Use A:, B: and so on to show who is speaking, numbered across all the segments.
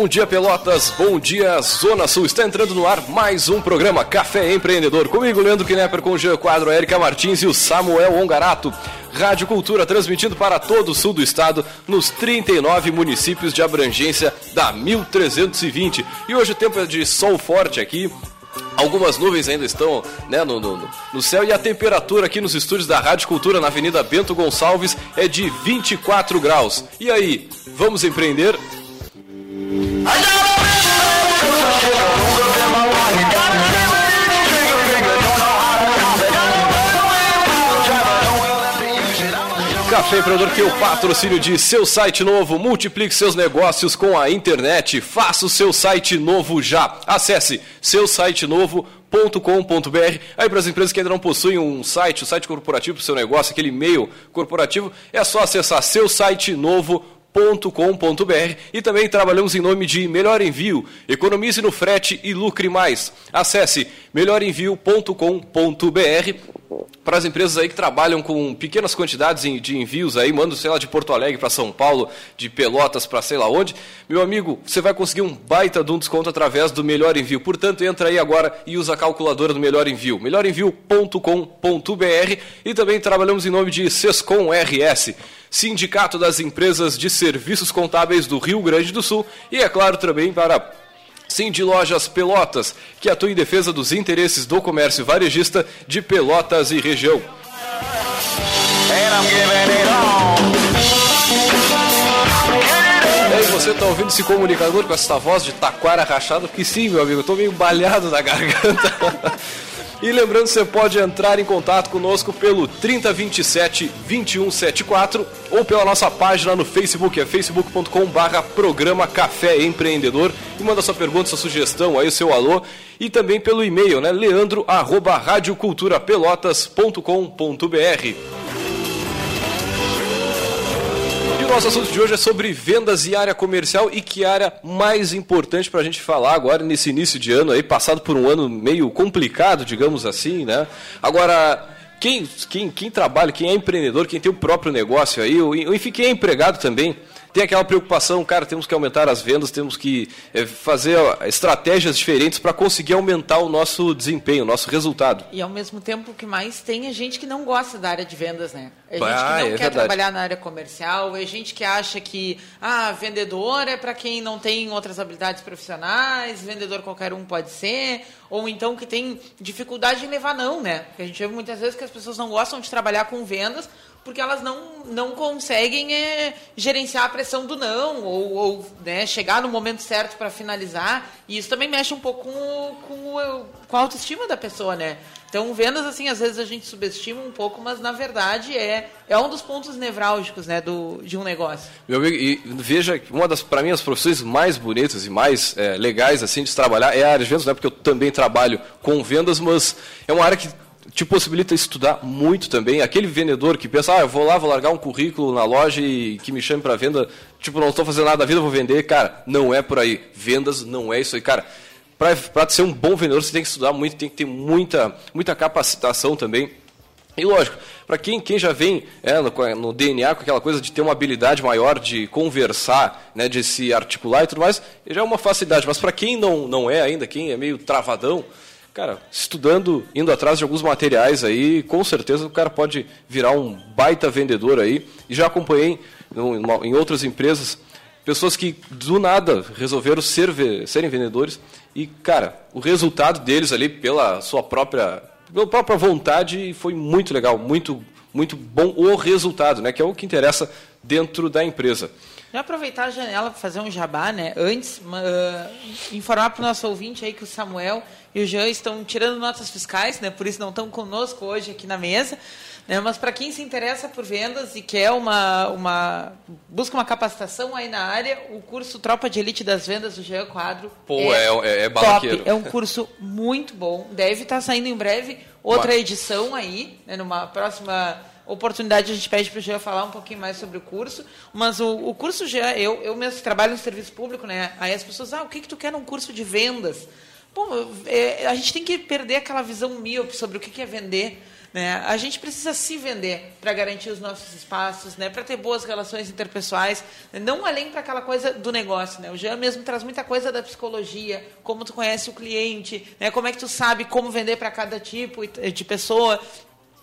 A: Bom dia, Pelotas. Bom dia, Zona Sul. Está entrando no ar mais um programa Café Empreendedor. Comigo, Leandro Knepper, com o Jean Quadro, a Erika Martins e o Samuel Ongarato. Rádio Cultura transmitindo para todo o sul do estado, nos 39 municípios de abrangência da 1320. E hoje o tempo é de sol forte aqui, Algumas nuvens ainda estão né, no, no, no, céu e a temperatura aqui nos estúdios da Rádio Cultura na Avenida Bento Gonçalves é de 24 graus. E aí, vamos empreender? Café Empreendedor que é o patrocínio de seu site novo. Multiplique seus negócios com a internet. Faça o seu site novo já. Acesse seu site novo.com.br. Aí para as empresas que ainda não possuem um site, o um site corporativo para o seu negócio, aquele e-mail corporativo, é só acessar seu site novo.com.br com.br e também trabalhamos em nome de Melhor Envio. Economize no frete e lucre mais. Acesse melhorenvio.com.br para as empresas aí que trabalham com pequenas quantidades de envios aí, mando, sei lá, de Porto Alegre para São Paulo, de Pelotas para sei lá onde, meu amigo, você vai conseguir um baita de um desconto através do Melhor Envio. Portanto, entra aí agora e usa a calculadora do Melhor Envio, melhorenvio.com.br e também trabalhamos em nome de Sescom RS. Sindicato das Empresas de Serviços Contábeis do Rio Grande do Sul e, é claro, também para Cindy Lojas Pelotas, que atua em defesa dos interesses do comércio varejista de Pelotas e região. E aí, você está ouvindo esse comunicador com essa voz de taquara rachada? Porque sim, meu amigo, eu estou meio balhado na garganta. E lembrando, você pode entrar em contato conosco pelo 3027 2174 ou pela nossa página no Facebook, é facebook.com/barra Programa Café Empreendedor. E manda sua pergunta, sua sugestão, aí o seu alô. E também pelo e-mail, né? leandro arroba radioculturapelotas.com.br nosso assunto de hoje é sobre vendas e área comercial e que área mais importante para a gente falar agora nesse início de ano aí, passado por um ano meio complicado, digamos assim, né? Agora, quem, quem, quem trabalha, quem é empreendedor, quem tem o próprio negócio aí, enfim, quem é empregado também, tem aquela preocupação, cara, temos que aumentar as vendas, temos que é, fazer estratégias diferentes para conseguir aumentar o nosso desempenho, o nosso resultado.
B: E ao mesmo tempo, o que mais tem é gente que não gosta da área de vendas, né? É gente
A: ah,
B: que não
A: é
B: quer
A: verdade.
B: trabalhar na área comercial, é gente que acha que ah, vendedor é para quem não tem outras habilidades profissionais, vendedor qualquer um pode ser, ou então que tem dificuldade em levar não, né? Porque a gente vê muitas vezes que as pessoas não gostam de trabalhar com vendas porque elas não, não conseguem é, gerenciar a pressão do não, ou, ou né, chegar no momento certo para finalizar. E isso também mexe um pouco com, com, com a autoestima da pessoa, né? Então, vendas, assim, às vezes a gente subestima um pouco, mas na verdade é, é um dos pontos nevrálgicos né, do, de um negócio.
A: Meu amigo, e veja que uma das, para mim, as profissões mais bonitas e mais é, legais assim de trabalhar é a área de vendas, né? Porque eu também trabalho com vendas, mas é uma área que te possibilita estudar muito também. Aquele vendedor que pensa, ah, eu vou lá, vou largar um currículo na loja e que me chame para venda, tipo, não estou fazendo nada da vida, vou vender. Cara, não é por aí. Vendas não é isso aí. Cara, para ser um bom vendedor, você tem que estudar muito, tem que ter muita, muita capacitação também. E lógico, para quem, quem já vem é, no, no, DNA com aquela coisa de ter uma habilidade maior de conversar, né, de se articular e tudo mais, já é uma facilidade. Mas para quem não, não é ainda, quem é meio travadão, cara, estudando, indo atrás de alguns materiais aí, com certeza o cara pode virar um baita vendedor aí. E já acompanhei em outras empresas pessoas que do nada resolveram ser, serem vendedores e, cara, o resultado deles ali pela sua própria, pela própria vontade foi muito legal, muito, muito bom o resultado, né? Que é o que interessa dentro da empresa.
B: Já aproveitar a janela para fazer um jabá, né? Antes, uh, informar para o nosso ouvinte aí que o Samuel e o Jean estão tirando notas fiscais, né? Por isso não estão conosco hoje aqui na mesa. Né? Mas para quem se interessa por vendas e quer uma, uma busca uma capacitação aí na área, o curso Tropa de Elite das Vendas do Jean Quadro
A: Pô, é, é, é top.
B: É um curso muito bom. Deve estar tá saindo em breve outra edição aí, né? numa próxima oportunidade a gente pede para o Jean falar um pouquinho mais sobre o curso, mas o, o curso Jean, eu, eu mesmo trabalho no serviço público, né? Aí as pessoas, ah, o que, que tu quer num curso de vendas? Bom, é, a gente tem que perder aquela visão míope sobre o que, é vender. Né? A gente precisa se vender para garantir os nossos espaços, né? para ter boas relações interpessoais, né? não além para aquela coisa do negócio. Né? O Jean mesmo traz muita coisa da psicologia, como tu conhece o cliente, né? como é que tu sabe como vender para cada tipo de pessoa.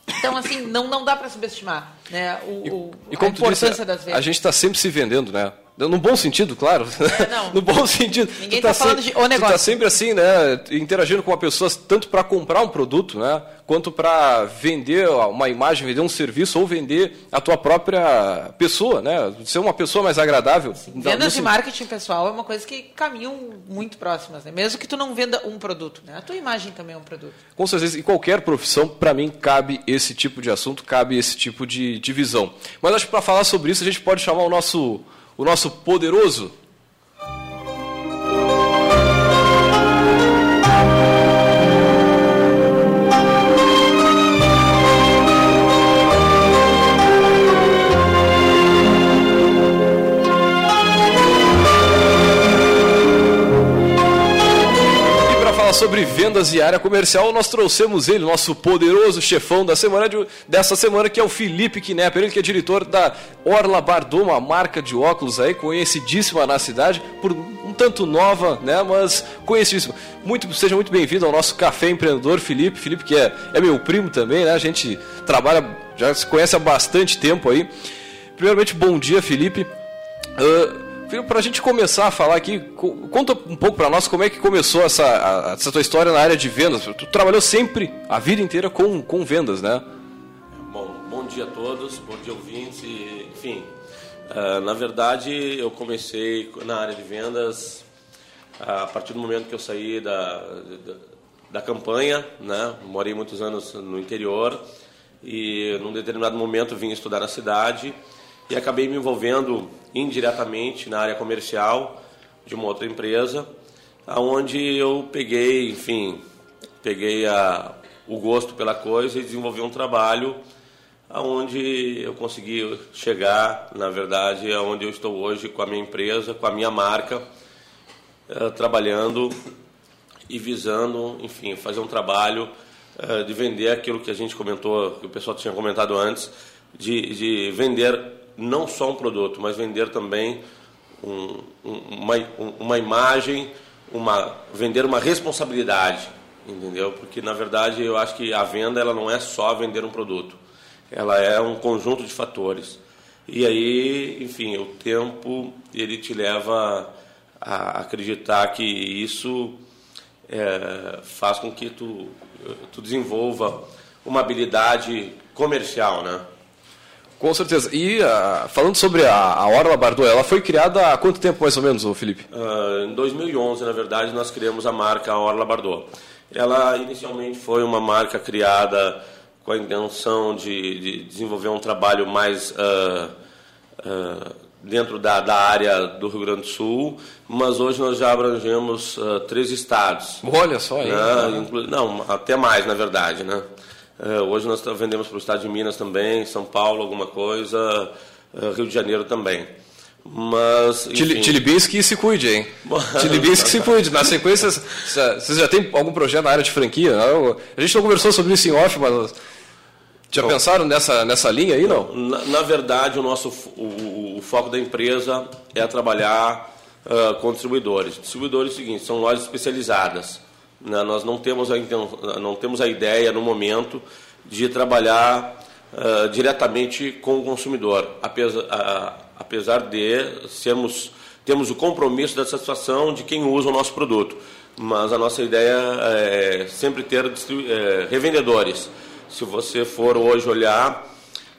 B: Então, assim, não, não dá para subestimar né, o,
A: E,
B: o-
A: e
B: a
A: como
B: importância
A: disse,
B: das vendas.
A: a gente está sempre se vendendo, né? No bom sentido, claro.
B: É, não.
A: no bom sentido.
B: Ninguém
A: Tu
B: tá falando
A: sempre-
B: de o negócio.
A: Tu tá sempre assim, né? Interagindo com uma pessoa tanto para comprar um produto, né? Quanto para vender uma imagem, vender um serviço ou vender a tua própria pessoa, né? Ser uma pessoa mais agradável. Da-
B: Vendas
A: no
B: e marketing pessoal é uma coisa que caminham muito próximas, né? mesmo que tu não venda um produto. Né? A tua imagem também é um produto.
A: Com certeza, em qualquer profissão, para mim, cabe esse tipo de assunto, cabe esse tipo de, de visão. Mas acho que para falar sobre isso, a gente pode chamar o nosso, o nosso poderoso. Sobre vendas e área comercial, nós trouxemos ele, nosso poderoso chefão da semana de- dessa semana, que é o Felipe Knepper, ele que é diretor da Orla Bardot, uma marca de óculos aí conhecidíssima na cidade, por um tanto nova, né, mas conhecidíssima. Muito, seja muito bem-vindo ao nosso café empreendedor, Felipe. Felipe que é, é meu primo também, né? A gente trabalha, já se conhece há bastante tempo aí. Primeiramente, bom dia, Felipe. Ah, para a gente começar a falar aqui, co- conta um pouco para nós como é que começou essa, essa tua história na área de vendas. Tu trabalhou sempre, a vida inteira, com, com vendas, né?
C: Bom, bom dia a todos, bom dia ouvintes, e, enfim. ah, na verdade, eu comecei na área de vendas ah, a partir do momento que eu saí da, da, da campanha, né? Morei muitos anos no interior e num determinado momento vim estudar na cidade e acabei me envolvendo indiretamente na área comercial de uma outra empresa, aonde eu peguei, enfim, peguei a, o gosto pela coisa e desenvolvi um trabalho aonde eu consegui chegar, na verdade, aonde eu estou hoje com a minha empresa, com a minha marca, eh, trabalhando e visando, enfim, fazer um trabalho eh, de vender aquilo que a gente comentou, que o pessoal tinha comentado antes, de, de vender não só um produto, mas vender também um- um- uma, um- uma imagem, uma, vender uma responsabilidade, entendeu? Porque na verdade eu acho que a venda ela não é só vender um produto, ela é um conjunto de fatores. E aí, enfim, o tempo ele te leva a acreditar que isso é, faz com que tu, tu desenvolva uma habilidade comercial, né?
A: Com certeza. E ah, falando sobre a, a Orla Bardot, ela foi criada há quanto tempo mais ou menos, Felipe?
C: Ah, em 2011, na verdade, nós criamos a marca Orla Bardot. Ela inicialmente foi uma marca criada com a intenção de, de desenvolver um trabalho mais ah, dentro da, da área do Rio Grande do Sul, mas hoje nós já abrangemos três estados.
A: Olha só aí.
C: né? Não, até mais, na verdade, né? Eh, hoje nós vendemos para o estado de Minas também, São Paulo, alguma coisa, eh, Rio de Janeiro também. Mas,
A: Tilibinski se cuide, hein? Tilibinski se cuide. Na sequência, vocês já tem algum projeto na área de franquia? A gente não conversou sobre isso em off, mas já pensaram nessa, nessa linha aí, não?
C: na, na verdade, o nosso o, o- foco da empresa é trabalhar ah, com distribuidores. Distribuidores, é o seguinte, são lojas especializadas. Né? Nós não temos, a, não temos a ideia, no momento, de trabalhar ah, diretamente com o consumidor, apesar, a- apesar de sermos, temos o compromisso da satisfação de quem usa o nosso produto. Mas a nossa ideia é sempre ter eh, revendedores. Se você for hoje olhar,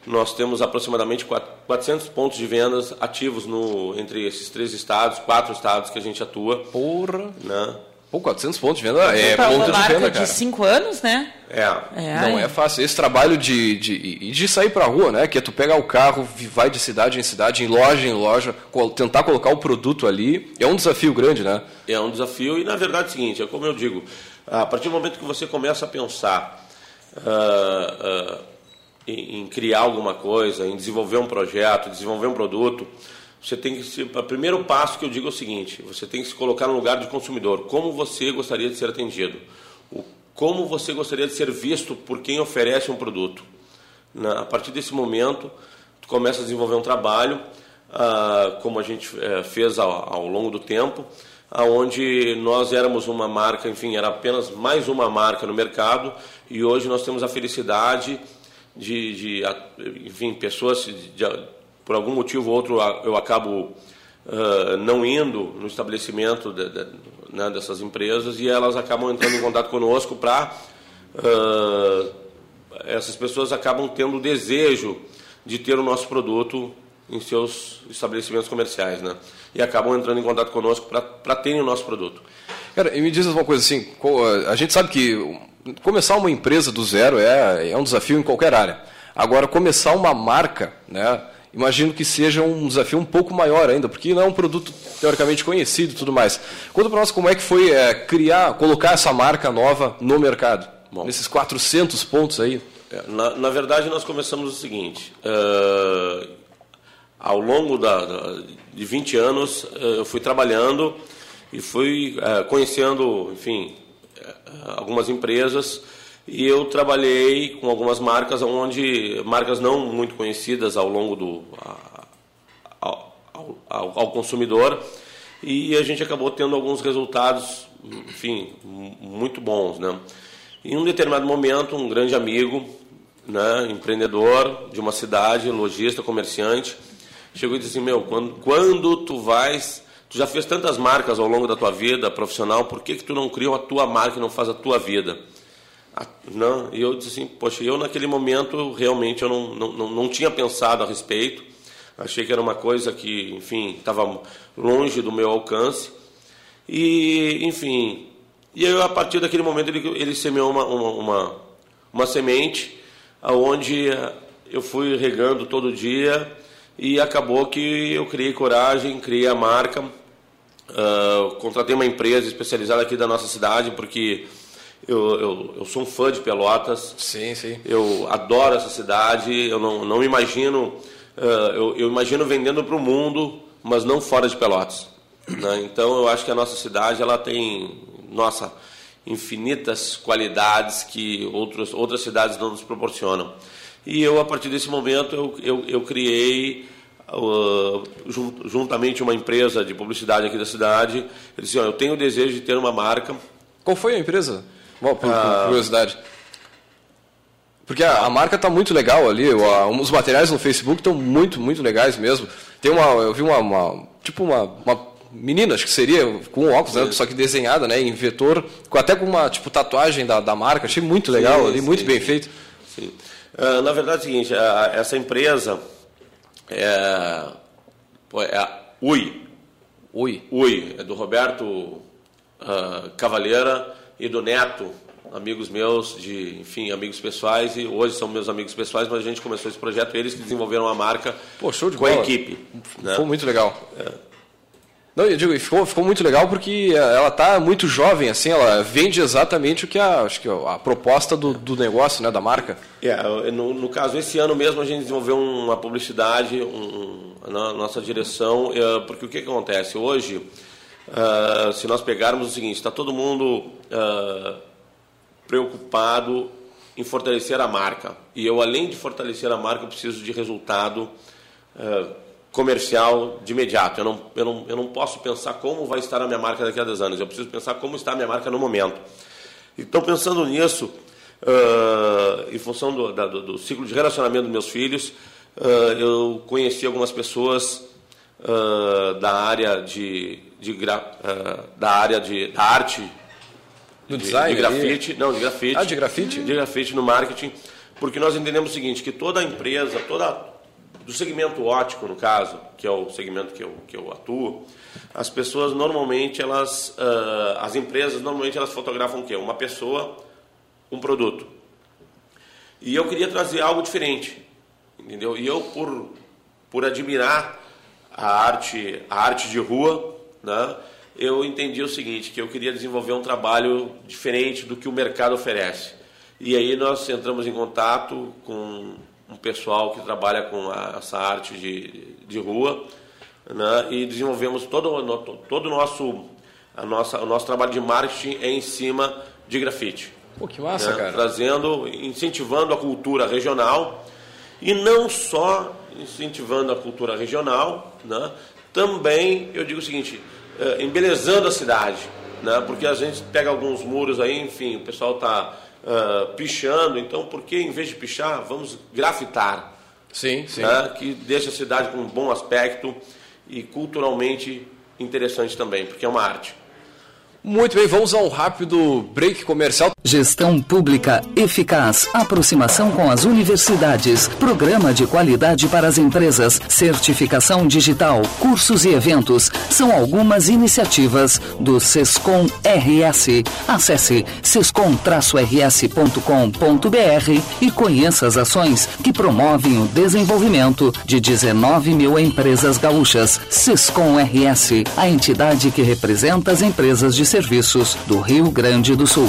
C: nós temos aproximadamente quat- 400 pontos de vendas ativos no, entre esses três estados, quatro estados que a gente atua.
A: Porra.
C: Né?
A: Pô, 400 pontos de venda é
B: Para uma
A: ponto de venda,
B: de
A: cara.
B: cinco anos, né?
C: É.
B: É,
A: Não
B: ai.
A: é fácil. Esse trabalho de, de, de sair pra rua, né? Que é tu pegar o carro, vai de cidade em cidade, em loja em loja, tentar colocar o produto ali, é um desafio grande, né?
C: É um desafio e, na verdade, é o seguinte, é como eu digo, a partir do momento que você começa a pensar ah, ah, em, em criar alguma coisa, em desenvolver um projeto, desenvolver um produto, você tem que se, o primeiro passo que eu digo é o seguinte: você tem que se colocar no lugar de consumidor. Como você gostaria de ser atendido? O, como você gostaria de ser visto por quem oferece um produto. A partir desse momento, tu começa a desenvolver um trabalho, ah, como a gente eh, fez ao longo do tempo, aonde nós éramos uma marca, enfim, era apenas mais uma marca no mercado, e hoje nós temos a felicidade de, de enfim, pessoas, de, por algum motivo ou outro, eu acabo uh, não indo no estabelecimento de, de, né, dessas empresas e elas acabam entrando em contato conosco para. Uh, essas pessoas acabam tendo o desejo de ter o nosso produto em seus estabelecimentos comerciais, né? E acabam entrando em contato conosco para terem o nosso produto.
A: Cara, e me diz uma coisa assim, a gente sabe que começar uma empresa do zero é, é um desafio em qualquer área. Agora, começar uma marca, né? Imagino que seja um desafio um pouco maior ainda, porque não é um produto teoricamente conhecido e tudo mais. Conta para nós como é que foi é, criar, colocar essa marca nova no mercado, Bom, nesses 400 pontos aí.
C: É, na, na verdade, nós começamos o seguinte: uh, ao longo da, da, de 20 anos, uh, eu fui trabalhando e fui uh, conhecendo, enfim, algumas empresas e eu trabalhei com algumas marcas onde marcas não muito conhecidas ao longo do ao, ao, ao consumidor e a gente acabou tendo alguns resultados enfim muito bons né em um determinado momento um grande amigo né empreendedor de uma cidade lojista comerciante chegou e disse assim meu quando quando tu vais Tu já fez tantas marcas ao longo da tua vida profissional, por que, que tu não cria a tua marca e não faz a tua vida? Não, e eu disse assim, poxa, eu naquele momento realmente eu não, não, não tinha pensado a respeito, achei que era uma coisa que, enfim, estava longe do meu alcance, e, enfim, e aí a partir daquele momento ele, ele semeou uma, uma, uma, uma semente, aonde eu fui regando todo dia, e acabou que eu criei coragem, criei a marca, uh, contratei uma empresa especializada aqui da nossa cidade, porque eu, eu, eu, sou um fã de Pelotas.
A: Sim, sim.
C: Eu adoro essa cidade, eu não, não imagino, uh, eu, eu imagino vendendo para o mundo, mas não fora de Pelotas. Né? Então eu acho que a nossa cidade ela tem, nossa, infinitas qualidades que outros, outras cidades não nos proporcionam. E eu, a partir desse momento, eu, eu, eu criei, uh, juntamente uma empresa de publicidade aqui da cidade, eu disse, eu tenho o desejo de ter uma marca.
A: Qual foi a empresa? Bom, por, ah, curiosidade. Porque a, a marca está muito legal ali, os materiais no Facebook estão muito, muito legais mesmo. Tem uma, eu vi uma, uma tipo uma, uma menina, acho que seria, com óculos, né, só que desenhada, né, em vetor, com, até com uma tipo tatuagem da, da marca, achei muito legal sim, ali, sim, muito sim, bem feito.
C: Sim. Uh, na verdade é o seguinte, a, essa empresa é, é a UI.
A: UI.
C: UI, é do Roberto uh, Cavaleira e do Neto, amigos meus, de, enfim, amigos pessoais, e hoje são meus amigos pessoais, mas a gente começou esse projeto, eles que desenvolveram a marca
A: Pô,
C: com
A: bola.
C: a equipe.
A: Né? Ficou muito legal. É. Não, eu digo, ficou, ficou muito legal porque ela está muito jovem, assim, ela vende exatamente o que a, acho que a proposta do, do negócio, né, da marca.
C: É, no, no, caso, esse ano mesmo a gente desenvolveu uma publicidade um, na nossa direção, é, porque o que acontece? Hoje, uh, se nós pegarmos o seguinte, está todo mundo uh, preocupado em fortalecer a marca. E eu, além de fortalecer a marca, preciso de resultado uh, comercial de imediato. Eu não, eu, não, eu não posso pensar como vai estar a minha marca daqui a 10 anos. Eu preciso pensar como está a minha marca no momento. Então, pensando nisso, em função do, da, do, do, ciclo de relacionamento dos meus filhos, eu conheci algumas pessoas uh, da área de, de da área de da arte
A: do design
C: de grafite, não de grafite,
A: ah, de grafite,
C: de grafite no marketing, porque nós entendemos o seguinte, que toda empresa, toda do segmento ótico, no caso, que é o segmento que eu, que eu atuo, as pessoas normalmente, elas, uh, as empresas normalmente elas fotografam o quê? Uma pessoa, um produto. E eu queria trazer algo diferente, entendeu? E eu, por, por admirar a arte, a arte de rua, né, eu entendi o seguinte, que eu queria desenvolver um trabalho diferente do que o mercado oferece. E aí nós entramos em contato com um pessoal que trabalha com a, essa arte de, de rua né? e desenvolvemos todo, todo o nosso, a nossa, o nosso trabalho de marketing é em cima de grafite.
A: Pô, que massa,
C: né?
A: cara.
C: Trazendo, incentivando a cultura regional e não só incentivando a cultura regional, né? também, eu digo o seguinte, eh, embelezando a cidade, né? porque a gente pega alguns muros aí, enfim, o pessoal está uh, pichando, então por que em vez de pichar, vamos grafitar?
A: Sim, sim.
C: Né? Que deixa a cidade com um bom aspecto e culturalmente interessante também, porque é uma arte.
A: Muito bem, vamos a um rápido break comercial.
D: Gestão pública eficaz, aproximação com as universidades, programa de qualidade para as empresas, certificação digital, cursos e eventos são algumas iniciativas do Sescom RS. Acesse sescom-rs.com.br e conheça as ações que promovem o desenvolvimento de 19 mil empresas gaúchas. Sescom RS, a entidade que representa as empresas de serviços do Rio Grande do Sul.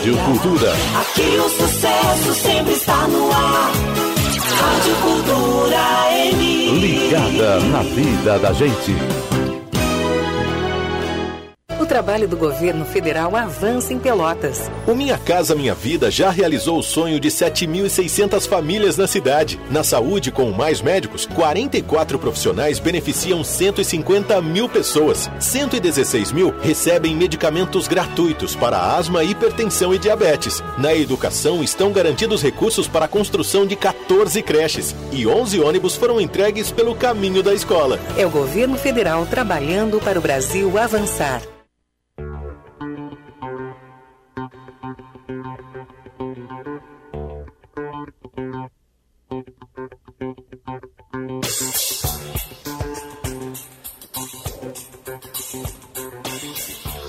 E: Rádio Cultura.
F: Aqui o sucesso sempre está no ar. Rádio Cultura M.
E: Ligada na vida da gente.
G: O trabalho do governo federal avança em Pelotas.
H: O Minha Casa Minha Vida já realizou o sonho de 7.600 famílias na cidade. Na saúde, com mais médicos, 44 profissionais beneficiam 150 mil pessoas. 116 mil recebem medicamentos gratuitos para asma, hipertensão e diabetes. Na educação, estão garantidos recursos para a construção de 14 creches. E 11 ônibus foram entregues pelo caminho da escola.
G: É o governo federal trabalhando para o Brasil avançar.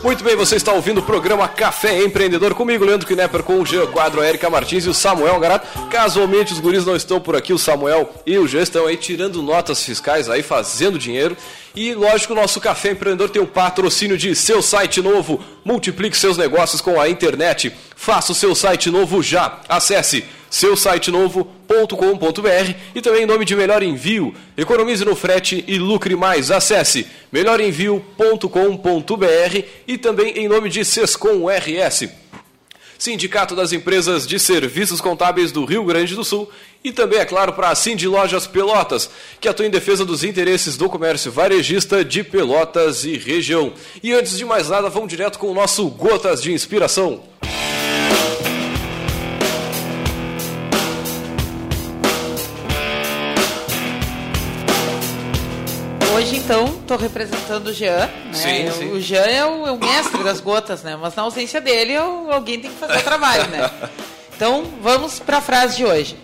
A: Muito bem, você está ouvindo o programa Café Empreendedor comigo, Leandro Knepper, com o Jean Quadro, a Erika Martins e o Samuel Garato. Casualmente os guris não estão por aqui, o Samuel e o Jean estão aí tirando notas fiscais aí, fazendo dinheiro. E lógico, o nosso Café Empreendedor tem o patrocínio de seu site novo. Multiplique seus negócios com a internet. Faça o seu site novo já. Acesse seusitenovo.com.br e também em nome de Melhor Envio. Economize no frete e lucre mais. Acesse melhorenvio.com.br e também em nome de Sescom RS. Sindicato das Empresas de Serviços Contábeis do Rio Grande do Sul e também, é claro, para a Cindy Lojas Pelotas, que atua em defesa dos interesses do comércio varejista de Pelotas e região. E antes de mais nada, vamos direto com o nosso Gotas de Inspiração.
B: Então, estou representando o Jean. Né?
A: Sim,
B: Eu-
A: sim.
B: O Jean é o, é o mestre das gotas, né? Mas na ausência dele, eu- alguém tem que fazer o trabalho, né? Então, vamos para a frase de hoje.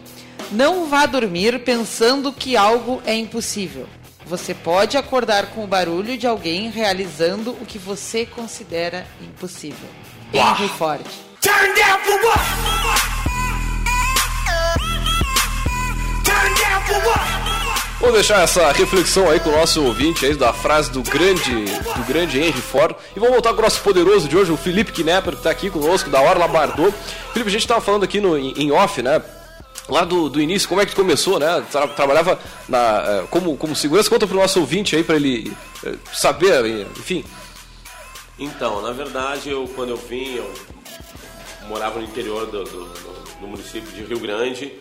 B: Não vá dormir pensando que algo é impossível. Você pode acordar com o barulho de alguém realizando o que você considera impossível. Henry Ford.
F: Turn down for what? Turn down for what?
A: Vou deixar essa reflexão aí com o nosso ouvinte aí da frase do grande, do grande Henry Ford. E vamos voltar com o nosso poderoso de hoje, o Felipe Knepper, que está aqui conosco, da Orla Bardot. Felipe, a gente estava falando aqui no, em off, né? Lá do, do início, como é que começou, né? Tra trabalhava na, eh, como, como segurança. Conta pro nosso ouvinte aí, para ele eh, saber, enfim.
C: Então, na verdade, eu quando eu vim, eu morava no interior do, do, do município de Rio Grande.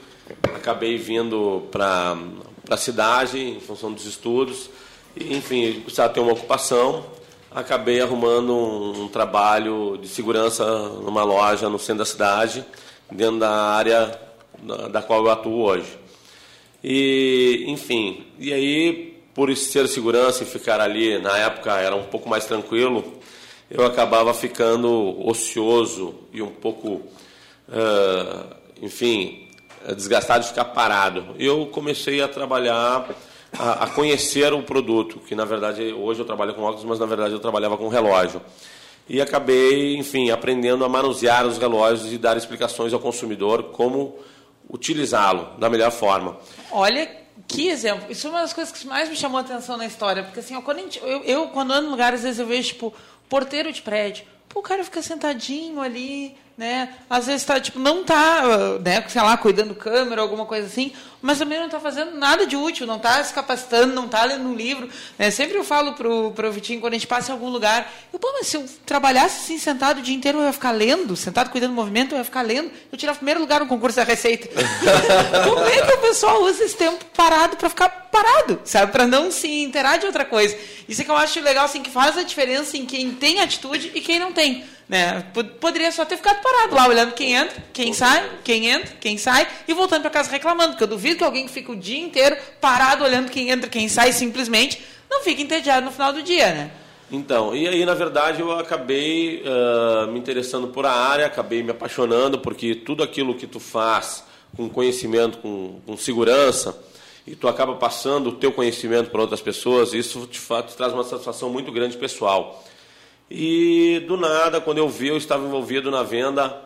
C: Acabei vindo para a cidade em função dos estudos. E, enfim, precisava ter uma ocupação. Acabei arrumando um, um trabalho de segurança numa loja no centro da cidade, dentro da área da, da qual eu atuo hoje. E, enfim, e aí, por ser segurança e ficar ali, na época era um pouco mais tranquilo, eu acabava ficando ocioso e um pouco, uh, enfim, desgastado de ficar parado. Eu comecei a trabalhar, a, a, conhecer o produto, que na verdade hoje eu trabalho com óculos, mas na verdade eu trabalhava com relógio. E acabei, enfim, aprendendo a manusear os relógios e dar explicações ao consumidor como utilizá-lo da melhor forma.
B: Olha que exemplo. Isso é uma das coisas que mais me chamou a atenção na história. Porque assim, quando gente, eu, eu, quando ando em lugares, às vezes eu vejo, tipo, porteiro de prédio. Pô, o cara fica sentadinho ali, né? Às vezes tá, tipo, não tá, né, sei lá, cuidando câmera, alguma coisa assim, mas também não está fazendo nada de útil, não está se capacitando, não está lendo um livro. Né? Sempre eu falo pro, pro Vitinho, quando a gente passa em algum lugar, eu, pô, mas se eu trabalhasse assim, sentado o dia inteiro, eu ia ficar lendo, sentado cuidando do movimento, eu ia ficar lendo, eu tirava primeiro lugar no concurso da Receita. Como é que o pessoal usa esse tempo parado para ficar parado, sabe? Para não se interar de outra coisa. Isso é que eu acho legal, assim, que faz a diferença em quem tem atitude e quem não tem. Né? Poderia só ter ficado parado lá, olhando quem entra, quem sai, quem entra, quem sai, e voltando para casa reclamando, porque eu duvido que alguém que fica o dia inteiro parado olhando quem entra, quem sai, simplesmente não fica entediado no final do dia, né?
C: Então, e aí na verdade eu acabei uh, me interessando por a área, acabei me apaixonando, porque tudo aquilo que tu faz com conhecimento, com, com segurança, e tu acaba passando o teu conhecimento para outras pessoas, isso de fato traz uma satisfação muito grande pessoal. E do nada, quando eu vi, eu estava envolvido na venda,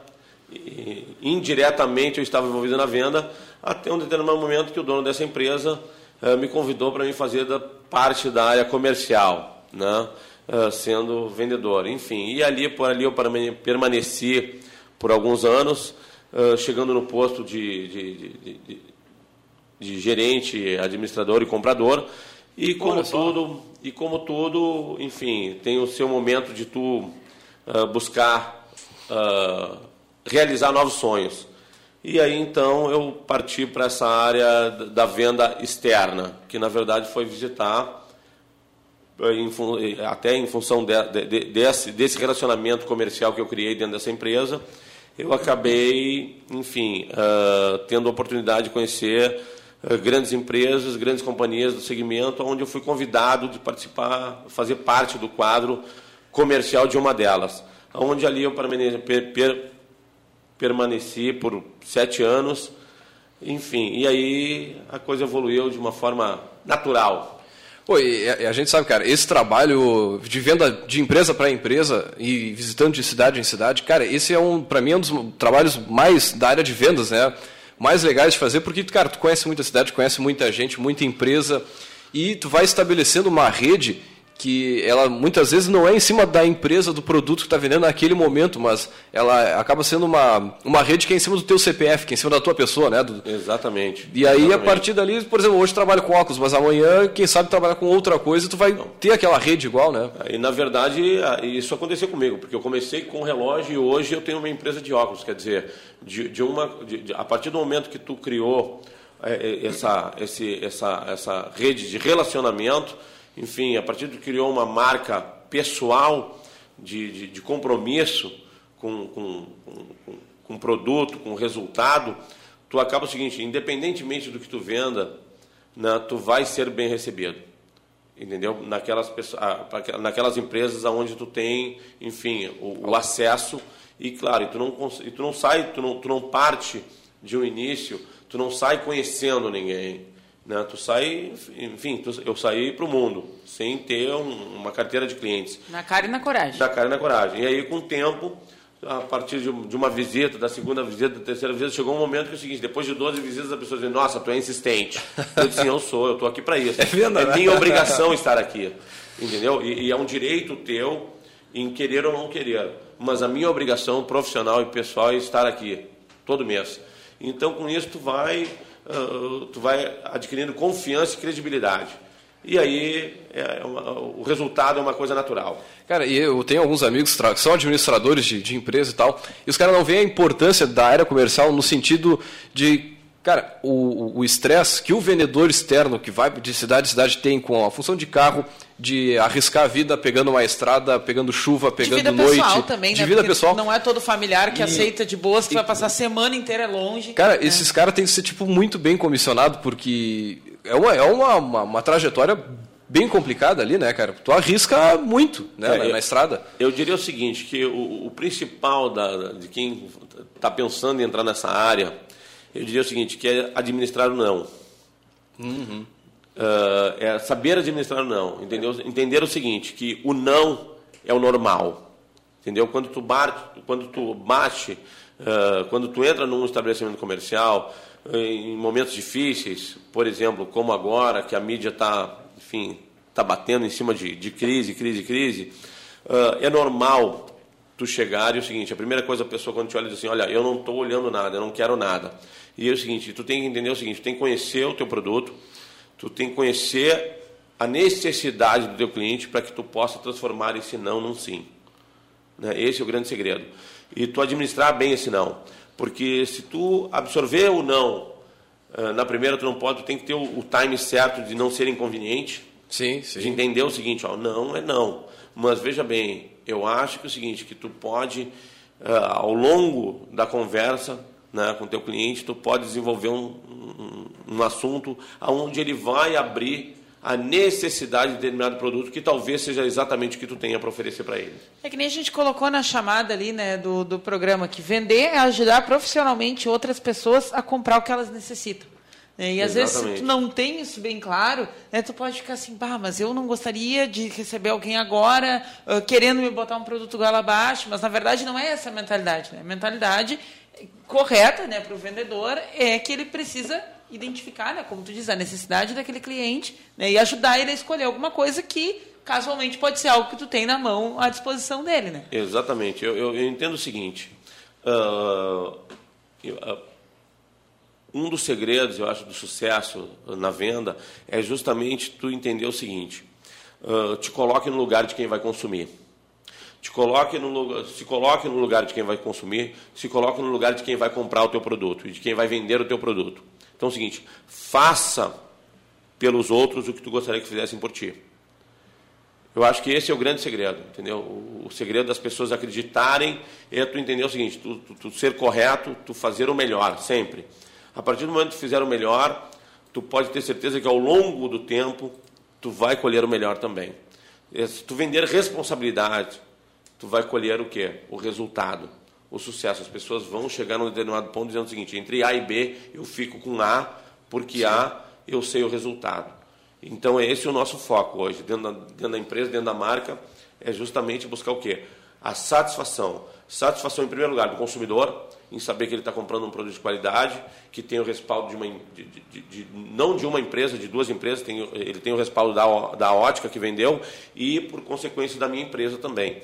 C: indiretamente eu estava envolvido na venda, até um determinado momento que o dono dessa empresa eh, me convidou para me fazer da parte da área comercial, né? Eh, sendo vendedor. Enfim, e ali por ali eu permaneci por alguns anos, eh, chegando no posto de, de, de, de, de gerente, administrador e comprador. E como tudo, e como tudo, enfim, tem o seu momento de tu uh, buscar uh, realizar novos sonhos. E aí então eu parti para essa área da venda externa, que na verdade foi visitar em, até em função de, de, desse, desse relacionamento comercial que eu criei dentro dessa empresa, eu acabei, enfim, uh, tendo a oportunidade de conhecer grandes empresas, grandes companhias do segmento, onde eu fui convidado de participar, fazer parte do quadro comercial de uma delas. Onde ali eu permaneci por sete anos, enfim, e aí a coisa evoluiu de uma forma natural.
A: Pô, a gente sabe, cara, esse trabalho de venda de empresa para empresa e visitando de cidade em cidade, cara, esse é um, para mim, é um dos trabalhos mais da área de vendas, né? Mais legais de fazer, porque, cara, tu conhece muita cidade, conhece muita gente, muita empresa, e tu vai estabelecendo uma rede que ela muitas vezes não é em cima da empresa, do produto que está vendendo naquele momento, mas ela acaba sendo uma, uma rede que é em cima do teu CPF, que é em cima da tua pessoa, né? Do...
C: Exatamente.
A: E aí,
C: Exatamente.
A: a partir dali, por exemplo, hoje trabalho com óculos, mas amanhã, quem sabe, trabalhar com outra coisa, tu vai não. ter aquela rede igual, né?
C: E, na verdade, isso aconteceu comigo, porque eu comecei com relógio e hoje eu tenho uma empresa de óculos, quer dizer, de, de uma, de, a partir do momento que tu criou é, essa, esse, essa, essa rede de relacionamento enfim, a partir de que criou uma marca pessoal de, de, de compromisso com, com, com, com produto, com resultado, tu acaba o seguinte, independentemente do que tu venda, né, tu vai ser bem recebido. Entendeu? Naquelas, naquelas empresas onde tu tem, enfim, o, o acesso e, claro, e tu, não, e tu não sai, tu não, tu não parte de um início, tu não sai conhecendo ninguém. Né? Tu sai, enfim, tu, eu saí para o mundo sem ter um, uma carteira de clientes.
B: Na cara e na coragem.
C: Na cara e na coragem. E aí, com o tempo, a partir de de uma visita, da segunda visita, da terceira visita, chegou um momento que é o seguinte, depois de 12 visitas, a pessoa diz, nossa, tu é insistente. Eu disse, eu sou, eu estou aqui para isso.
A: É venda,
C: eu
A: né?
C: tenho obrigação estar aqui, entendeu? E, e é um direito teu em querer ou não querer. Mas a minha obrigação profissional e pessoal é estar aqui, todo mês. Então, com isso, tu vai, tu vai adquirindo confiança e credibilidade. E aí, é uma- o resultado é uma coisa natural.
A: Cara, e eu tenho alguns amigos que são administradores de, de empresa e tal, e os caras não veem a importância da área comercial no sentido de, cara, o o estresse que o vendedor externo que vai de cidade em cidade tem com a função de carro, de arriscar a vida pegando uma estrada, pegando chuva,
B: De
A: pegando
B: vida
A: noite.
B: pessoal também,
A: de
B: né?
A: vida
B: Porque
A: pessoal.
B: Não é todo familiar que
A: E-
B: aceita de boas, que vai passar a semana inteira longe.
A: Cara,
B: né?
A: esses caras têm que ser tipo muito bem comissionado porque é uma, é uma, uma, uma trajetória bem complicada ali, né, cara? Tu arrisca muito, né,
C: É,
A: na,
C: eu-
A: na estrada.
C: Eu diria o seguinte, que o, o principal da, de quem está pensando em entrar nessa área, eu diria o seguinte, que é administrar o não. Ah, é saber administrar o não. Entendeu? Entender o seguinte, que o não é o normal. Entendeu? Quando tu bate, quando tu bate, ah, quando tu entra num estabelecimento comercial, em momentos difíceis, por exemplo, como agora, que a mídia está, enfim, está batendo em cima de, de crise, crise, crise, ah, é normal tu chegar e o seguinte, a primeira coisa a pessoa quando te olha diz assim, olha, eu não estou olhando nada, eu não quero nada. E é o seguinte, tu tem que entender o seguinte, tu tem que conhecer o teu produto, tu tem que conhecer a necessidade do teu cliente para que tu possa transformar esse não num sim. Né? Esse é o grande segredo. E tu administrar bem esse não. Porque se tu absorver o não ah, na primeira, tu não pode, tu tem que ter o, time certo de não ser inconveniente.
A: Sim,
C: De
A: sim.
C: entender o seguinte, ó, não é não. Mas veja bem, eu acho que é o seguinte, que tu pode, ah, ao longo da conversa né, com o teu cliente, tu pode desenvolver um, um, um assunto onde ele vai abrir a necessidade de determinado produto que talvez seja exatamente o que tu tenha para oferecer para ele.
B: É que nem a gente colocou na chamada ali, né, do, do programa, que vender é ajudar profissionalmente outras pessoas a comprar o que elas necessitam. né? E às vezes, se
C: Exatamente.
B: tu não tem isso bem claro, né, tu pode ficar assim, bah, mas eu não gostaria de receber alguém agora ah, querendo me botar um produto goela abaixo, mas na verdade não é essa a mentalidade. Né? A mentalidade correta né, para o vendedor é que ele precisa identificar, né, como tu diz, a necessidade daquele cliente né, e ajudar ele a escolher alguma coisa que casualmente pode ser algo que tu tem na mão à disposição dele, né?
C: Exatamente. Eu, eu- eu entendo o seguinte. ah, eu- ah, um dos segredos, eu acho, do sucesso na venda é justamente tu entender o seguinte. ah, te coloque no lugar de quem vai consumir. Te coloque no, se coloque no lugar de quem vai consumir, se coloque no lugar de quem vai comprar o teu produto e de quem vai vender o teu produto. Então é o seguinte, faça pelos outros o que tu gostaria que fizessem por ti. Eu acho que esse é o grande segredo, entendeu? O, segredo das pessoas acreditarem é tu entender o seguinte, tu, tu- tu ser correto, tu fazer o melhor, sempre. A partir do momento que tu fizer o melhor, tu pode ter certeza que ao longo do tempo, tu vai colher o melhor também. Eh, Se tu vender responsabilidade, tu vai colher o quê? O resultado, o sucesso. As pessoas vão chegar num determinado ponto dizendo o seguinte, entre A e B, eu fico com A, porque A, eu sei o resultado. Então, é esse o nosso foco hoje, dentro da, dentro da empresa, dentro da marca, é justamente buscar o quê? A satisfação. Satisfação, em primeiro lugar, do consumidor, em saber que ele está comprando um produto de qualidade, que tem o respaldo de uma, de, de- de- não de uma empresa, de duas empresas, tem, ele tem o respaldo da, da ótica que vendeu e, por consequência, da minha empresa também.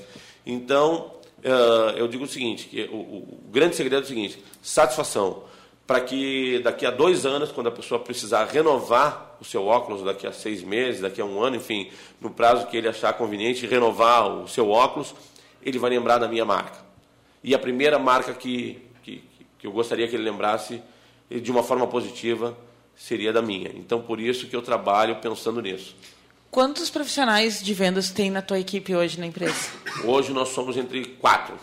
C: Então, eh, eu digo o seguinte, que o, grande segredo é o seguinte, satisfação para que daqui a dois anos, quando a pessoa precisar renovar o seu óculos, daqui a seis meses, daqui a um ano, enfim, no prazo que ele achar conveniente, renovar o seu óculos, ele vai lembrar da minha marca. E a primeira marca que, que, que eu gostaria que ele lembrasse eh, de uma forma positiva seria da minha. Então, por isso que eu trabalho pensando nisso.
B: Quantos profissionais de vendas tem na tua equipe hoje na empresa?
C: Hoje nós somos entre quatro.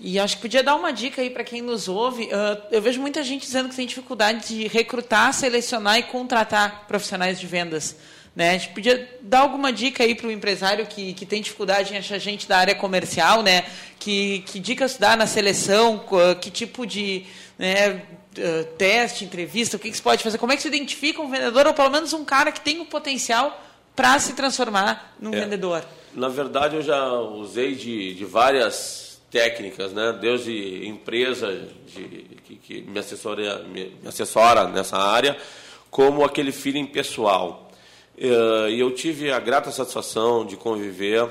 B: E acho que podia dar uma dica aí para quem nos ouve. Ah, eu vejo muita gente dizendo que tem dificuldade de recrutar, selecionar e contratar profissionais de vendas. Né? A gente podia dar alguma dica aí para o empresário que, que tem dificuldade em achar gente da área comercial, né? Que, que dicas dá na seleção, que tipo de né, ah, teste, entrevista, o que, que se pode fazer? Como é que se identifica um vendedor, ou pelo menos um cara que tem o potencial para se transformar num
C: É.
B: vendedor?
C: Na verdade, eu já usei de, de várias técnicas, né? desde empresa de, que, que me, assessora, me, me assessora nessa área, como aquele feeling pessoal. Eh, E eu tive a grata satisfação de conviver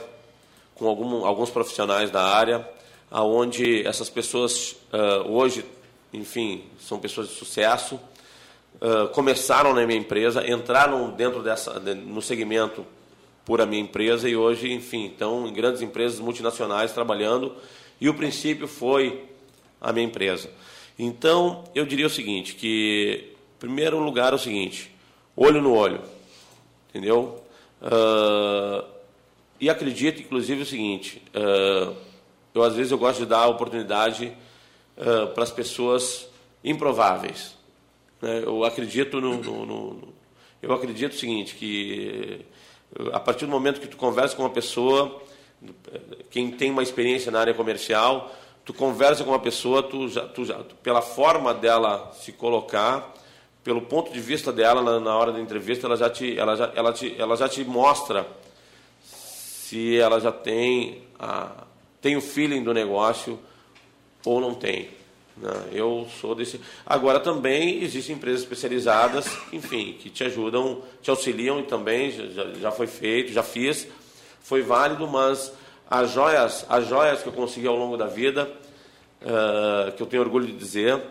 C: com algum, alguns profissionais da área, aonde essas pessoas eh, hoje, enfim, são pessoas de sucesso, eh, começaram na minha empresa, entraram dentro dessa, de- no segmento por a minha empresa e hoje, enfim, estão em grandes empresas multinacionais trabalhando e o princípio foi a minha empresa. Então, eu diria o seguinte, que primeiro lugar é o seguinte, olho no olho, entendeu? Ah, e acredito, inclusive, o seguinte, ah, eu às vezes eu gosto de dar oportunidade ah, para as pessoas improváveis. Né? Eu acredito no, no- no- eu acredito o seguinte, que eh, a partir do momento que tu conversa com uma pessoa, quem tem uma experiência na área comercial, tu conversa com uma pessoa, tu já, tu já, pela forma dela se colocar, pelo ponto de vista dela na, na hora da entrevista, ela já te, ela já, ela te, ela já te mostra se ela já tem a, tem o feeling do negócio ou não tem. Né? Eu sou desse. Agora também existem empresas especializadas, enfim, que te ajudam, te auxiliam e também já- já, foi feito, já fiz, foi válido, mas as joias, as joias que eu consegui ao longo da vida, eh, que eu tenho orgulho de dizer,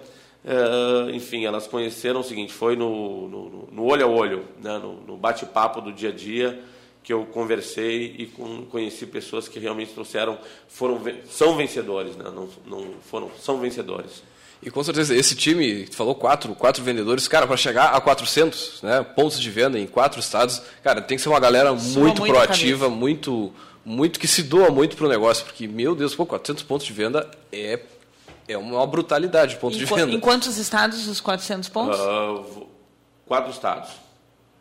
C: eh, enfim, elas conheceram o seguinte, foi no, no, no olho a olho, né? no, no bate-papo do dia a dia, que eu conversei e com- conheci pessoas que realmente trouxeram, foram, são vencedores, né? não, não foram, são vencedores.
A: E com certeza, esse time, tu falou quatro, quatro vendedores, cara, para chegar a 400 né, pontos de venda em quatro estados, cara, tem que ser uma galera muito
B: muita
A: proativa, muito, muito que se doa muito pro negócio, porque, meu Deus, pô, 400 pontos de venda é, é uma brutalidade de pontos
B: Em,
A: de venda.
B: em quantos estados os 400 pontos?
C: Vo- quatro estados.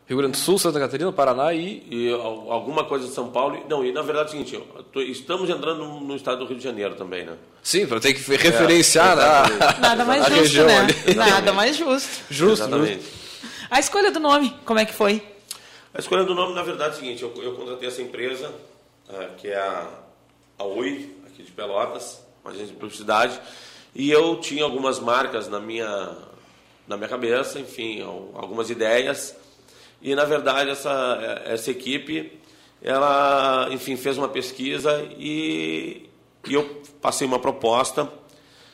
A: Rio Grande do Sul, Santa Catarina, Paraná e...
C: E al- alguma coisa de São Paulo. Não, e na verdade é o seguinte, estamos entrando no, estado do Rio de Janeiro também, né?
A: Sim, para ter que referenciar né,
C: exatamente.
B: Nada mais
A: a
B: justo,
A: região
B: né?
A: ali.
B: Nada mais justo.
A: Justo,
C: Exatamente.
B: A escolha do nome, como é que foi?
C: A escolha do nome, na verdade, é o seguinte, eu, eu contratei essa empresa, ah, que é a, a UI, aqui de Pelotas, uma agência de publicidade, e eu tinha algumas marcas na minha, na minha cabeça, enfim, al- algumas ideias, e, na verdade, essa, essa equipe, ela, enfim, fez uma pesquisa e, e eu passei uma proposta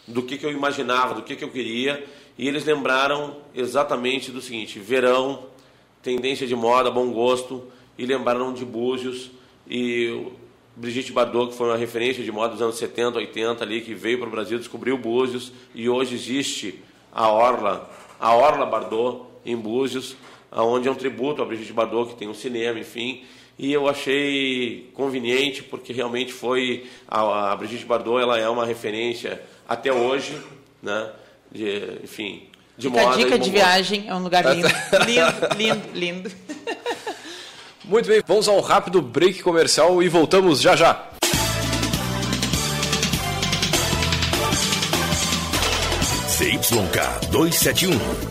C: do que, que eu imaginava, do que, que eu queria, e eles lembraram exatamente do seguinte: verão, tendência de moda, bom gosto, e lembraram de Búzios e Brigitte Bardot, que foi uma referência de moda dos anos 70, 80 ali, que veio para o Brasil, descobriu Búzios e hoje existe a Orla, a Orla Bardot em Búzios, onde é um tributo a Brigitte Bardot, que tem um cinema, enfim. E eu achei conveniente, porque realmente foi. A, a Brigitte Bardot ela é uma referência até hoje, né? De, enfim, de
B: Fica a
C: moda. e
B: dica de
C: gosto.
B: viagem, é um lugar lindo. lindo, lindo, lindo.
A: Muito bem, vamos a um rápido break comercial e voltamos já já.
I: CYK 271,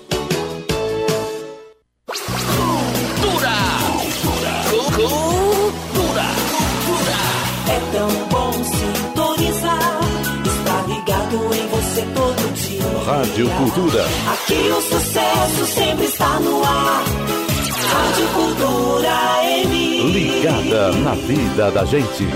E: Rádio Cultura.
F: Aqui o sucesso sempre está no ar. Rádio Cultura M.
E: Ligada na vida da gente.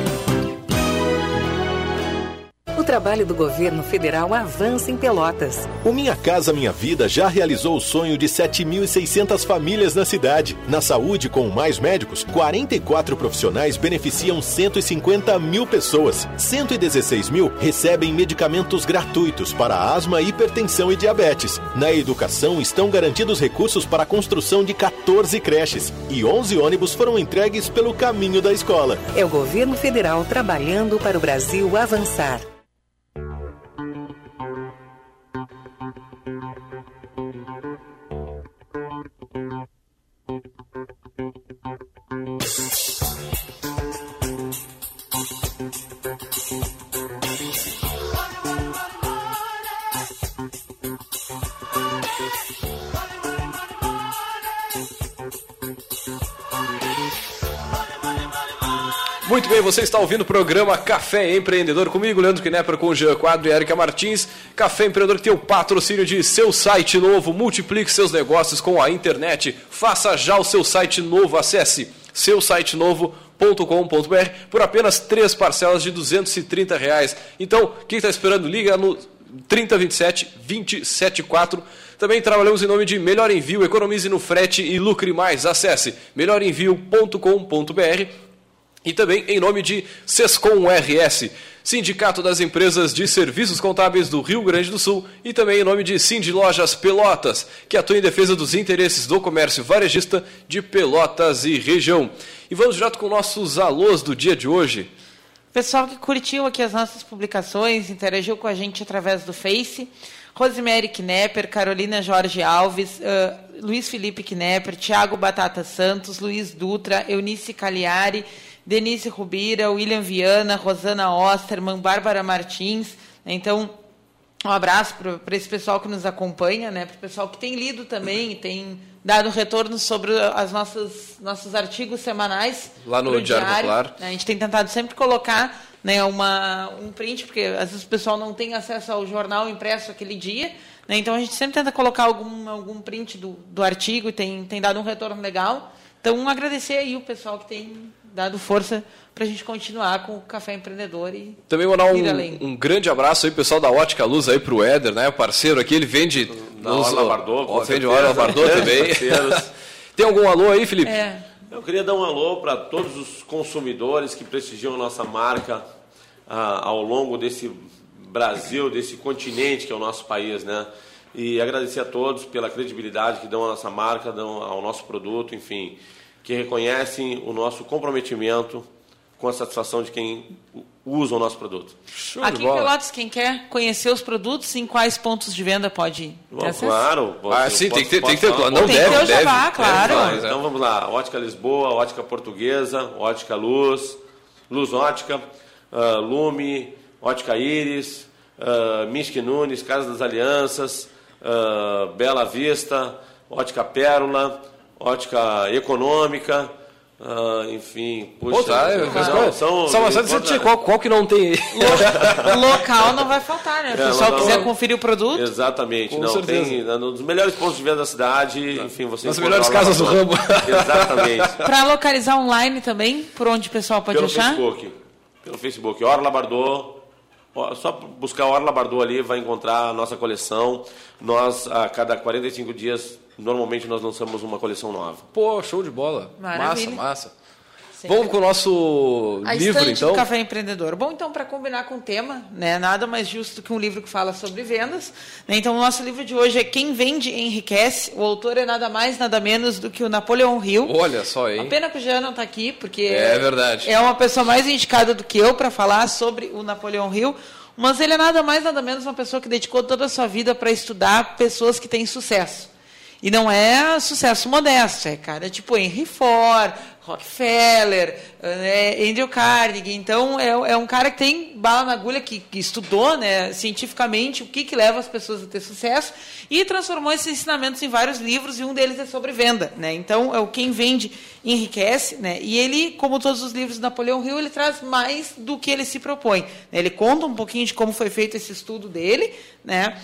G: O trabalho do governo federal avança em Pelotas.
H: O Minha Casa Minha Vida já realizou o sonho de 7.600 famílias na cidade. Na saúde, com mais médicos, 44 profissionais beneficiam 150 mil pessoas. 116 mil recebem medicamentos gratuitos para asma, hipertensão e diabetes. Na educação, estão garantidos recursos para a construção de 14 creches. E 11 ônibus foram entregues pelo caminho da escola.
G: É o governo federal trabalhando para o Brasil avançar.
A: Você está ouvindo o programa Café Empreendedor comigo, Leandro Knepper, com o Jean Quadro e Erika Martins. Café Empreendedor que tem o patrocínio de seu site novo, multiplique seus negócios com a internet. Faça já o seu site novo, acesse seusitenovo.com.br por apenas três parcelas de 230 reais. Então, quem está esperando, liga no 3027 274. Também trabalhamos em nome de Melhor Envio, economize no frete e lucre mais. Acesse melhorenvio.com.br e também em nome de Sescom RS, Sindicato das Empresas de Serviços Contábeis do Rio Grande do Sul, e também em nome de Cindy Lojas Pelotas, que atua em defesa dos interesses do comércio varejista de Pelotas e região. E vamos direto com nossos alôs do dia de hoje.
B: Pessoal que curtiu aqui as nossas publicações, interagiu com a gente através do Face. Rosemary Knepper, Carolina Jorge Alves, uh, Luiz Felipe Knepper, Tiago Batata Santos, Luiz Dutra, Eunice Cagliari, Denise Rubira, William Viana, Rosana Osterman, Bárbara Martins. Então, um abraço para esse pessoal que nos acompanha, né? para o pessoal que tem lido também e tem dado retorno sobre as nossas nossos artigos semanais.
A: Lá no
B: pro
A: Diário Popular.
B: A gente tem tentado sempre colocar né, uma, um print, porque às vezes o pessoal não tem acesso ao jornal impresso aquele dia. Né? Então a gente sempre tenta colocar algum, algum print do, do artigo e tem, tem dado um retorno legal. Então agradecer aí o pessoal que tem dado força para a gente continuar com o Café Empreendedor e
A: Também mandar um, um grande abraço aí, pessoal da Ótica Luz aí pro Éder, né? Parceiro aqui, ele vende.
C: Da Orla Bardot, com
A: ó, vende. Orla Bardot também.
C: Parceiros.
A: Tem algum alô aí, Felipe?
B: É,
C: Eu queria dar um alô para todos os consumidores que prestigiam a nossa marca ah, ao longo desse Brasil, desse continente que é o nosso país, né? E agradecer a todos pela credibilidade que dão à nossa marca, dão ao nosso produto, enfim, que reconhecem o nosso comprometimento com a satisfação de quem usa o nosso produto.
A: Show
B: Aqui em. Pelotas, quem quer conhecer os produtos, em quais pontos de venda pode ter
C: Bom, claro.
A: Ah,
C: eu
A: sim,
C: posso-
A: tem que ter- tem que ter-
C: falar?
A: não
B: Tem
A: deve,
B: que ter o
A: deve.
B: claro.
A: Deve,
C: Então, então vamos lá, Ótica Lisboa, Ótica Portuguesa, Ótica Luz, Luz Ótica, ah, Lume, Ótica Íris, uh, Nunes, Casa das Alianças, ah, Bela Vista, Ótica Pérola, Ótica Econômica, ah, enfim, puxa,
A: Pô, tá, é,
C: não, são-
A: Só uma série de você qual, qual que não tem?
B: Local não vai faltar, né? Se o
C: É,
B: pessoal
C: não,
B: quiser conferir o produto,
C: Exatamente,
A: Com
C: não,
A: certeza.
C: tem um dos melhores pontos de venda da cidade, enfim, você
A: Nas melhores casas do ramo.
C: Exatamente.
B: para localizar online também, por onde o pessoal pode
C: pelo
B: achar?
C: Facebook. Pelo Facebook. Orla Bardot, Só buscar a Orla Bardot ali, vai encontrar a nossa coleção. Nós, a cada 45 dias, normalmente nós lançamos uma coleção nova.
A: Pô, show de bola.
B: Maravilha.
A: Massa, massa.
B: Sempre
A: Vamos com o nosso
B: A
A: livro, então?
B: do Café Empreendedor. Bom, então, para combinar com o tema, né, nada mais justo que um livro que fala sobre vendas. né? Então, o nosso livro de hoje é Quem Vende Enriquece. O autor é nada mais, nada menos do que o Napoleão Hill.
A: Olha só, hein?
B: A pena que o Jean não está aqui, porque
A: É verdade.
B: é uma pessoa mais indicada do que eu para falar sobre o Napoleão Hill. Mas ele é nada mais, nada menos uma pessoa que dedicou toda a sua vida para estudar pessoas que têm sucesso. E não é sucesso modesto, é cara tipo Henry Ford, Rockefeller, é, Andrew Carnegie. Então, é, é um cara que tem bala na agulha, que, que estudou né, cientificamente o que, que leva as pessoas a ter sucesso e transformou esses ensinamentos em vários livros, e um deles é sobre venda. Né? Então, é o Quem Vende Enriquece. Né? E ele, como todos os livros do Napoleão Hill, ele traz mais do que ele se propõe. né? Ele conta um pouquinho de como foi feito esse estudo dele, né?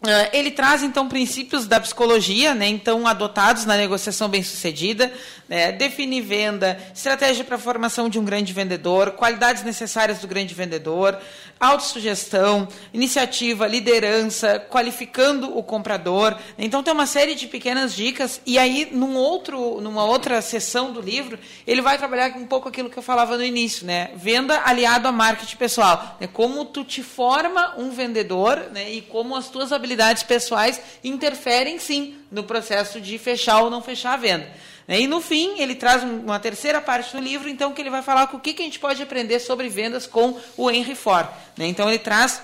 B: Ah, ele traz, então, princípios da psicologia, né, então, adotados na negociação bem-sucedida, né, define venda, estratégia para a formação de um grande vendedor, qualidades necessárias do grande vendedor, autossugestão, iniciativa, liderança, qualificando o comprador. Então, tem uma série de pequenas dicas, e aí, num outro, numa outra sessão do livro, ele vai trabalhar um pouco aquilo que eu falava no início, né, venda aliado a marketing pessoal, né, como tu te forma um vendedor, né, e como as tuas habilidades pessoais interferem sim no processo de fechar ou não fechar a venda. né? E no fim, ele traz um- uma terceira parte do livro, então, que ele vai falar com o que, que a gente pode aprender sobre vendas com o Henry Ford. né? Então, ele traz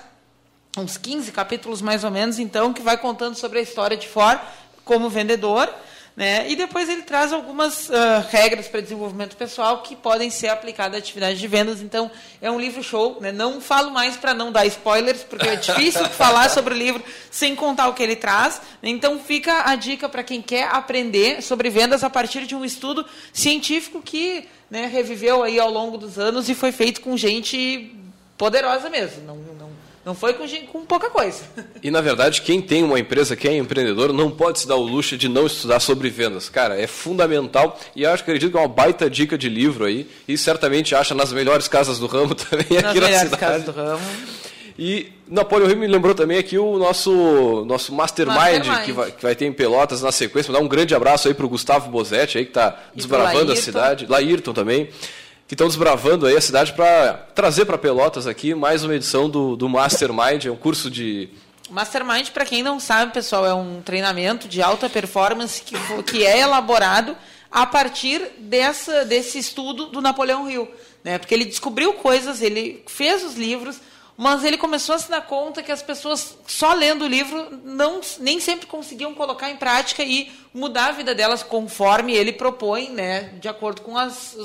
B: uns 15 capítulos mais ou menos, então, que vai contando sobre a história de Ford como vendedor. Né? E depois ele traz algumas ah, regras para desenvolvimento pessoal que podem ser aplicadas à atividade de vendas. Então, é um livro show. Né? Não falo mais para não dar spoilers, porque é difícil falar sobre o livro sem contar o que ele traz. Então, fica a dica para quem quer aprender sobre vendas a partir de um estudo científico que né, reviveu aí ao longo dos anos e foi feito com gente poderosa mesmo. Não, não, não foi com, com pouca coisa.
A: E na verdade, quem tem uma empresa, quem é empreendedor, não pode se dar o luxo de não estudar sobre vendas. Cara, é fundamental e eu acho acredito que é uma baita dica de livro aí. E certamente acha nas melhores casas do ramo também
B: Nas
A: aqui na
B: melhores
A: cidade.
B: casas do ramo.
A: E Napoleão Hill me lembrou também aqui o nosso, nosso mastermind,
B: Mastermind.
A: Que, vai, que vai ter em Pelotas na sequência. Vou dar um grande abraço aí para o Gustavo Bozetti, aí, que está desbravando a cidade. Laírton também. Que estão desbravando aí a cidade para trazer para Pelotas aqui mais uma edição do, do Mastermind. É um curso de
B: Mastermind, para quem não sabe, pessoal, é um treinamento de alta performance que, que é elaborado a partir dessa, desse estudo do Napoleão Hill. Né? Porque ele descobriu coisas, ele fez os livros, mas ele começou a se dar conta que as pessoas, só lendo o livro, não, nem sempre conseguiam colocar em prática e mudar a vida delas conforme ele propõe, né? de acordo com as,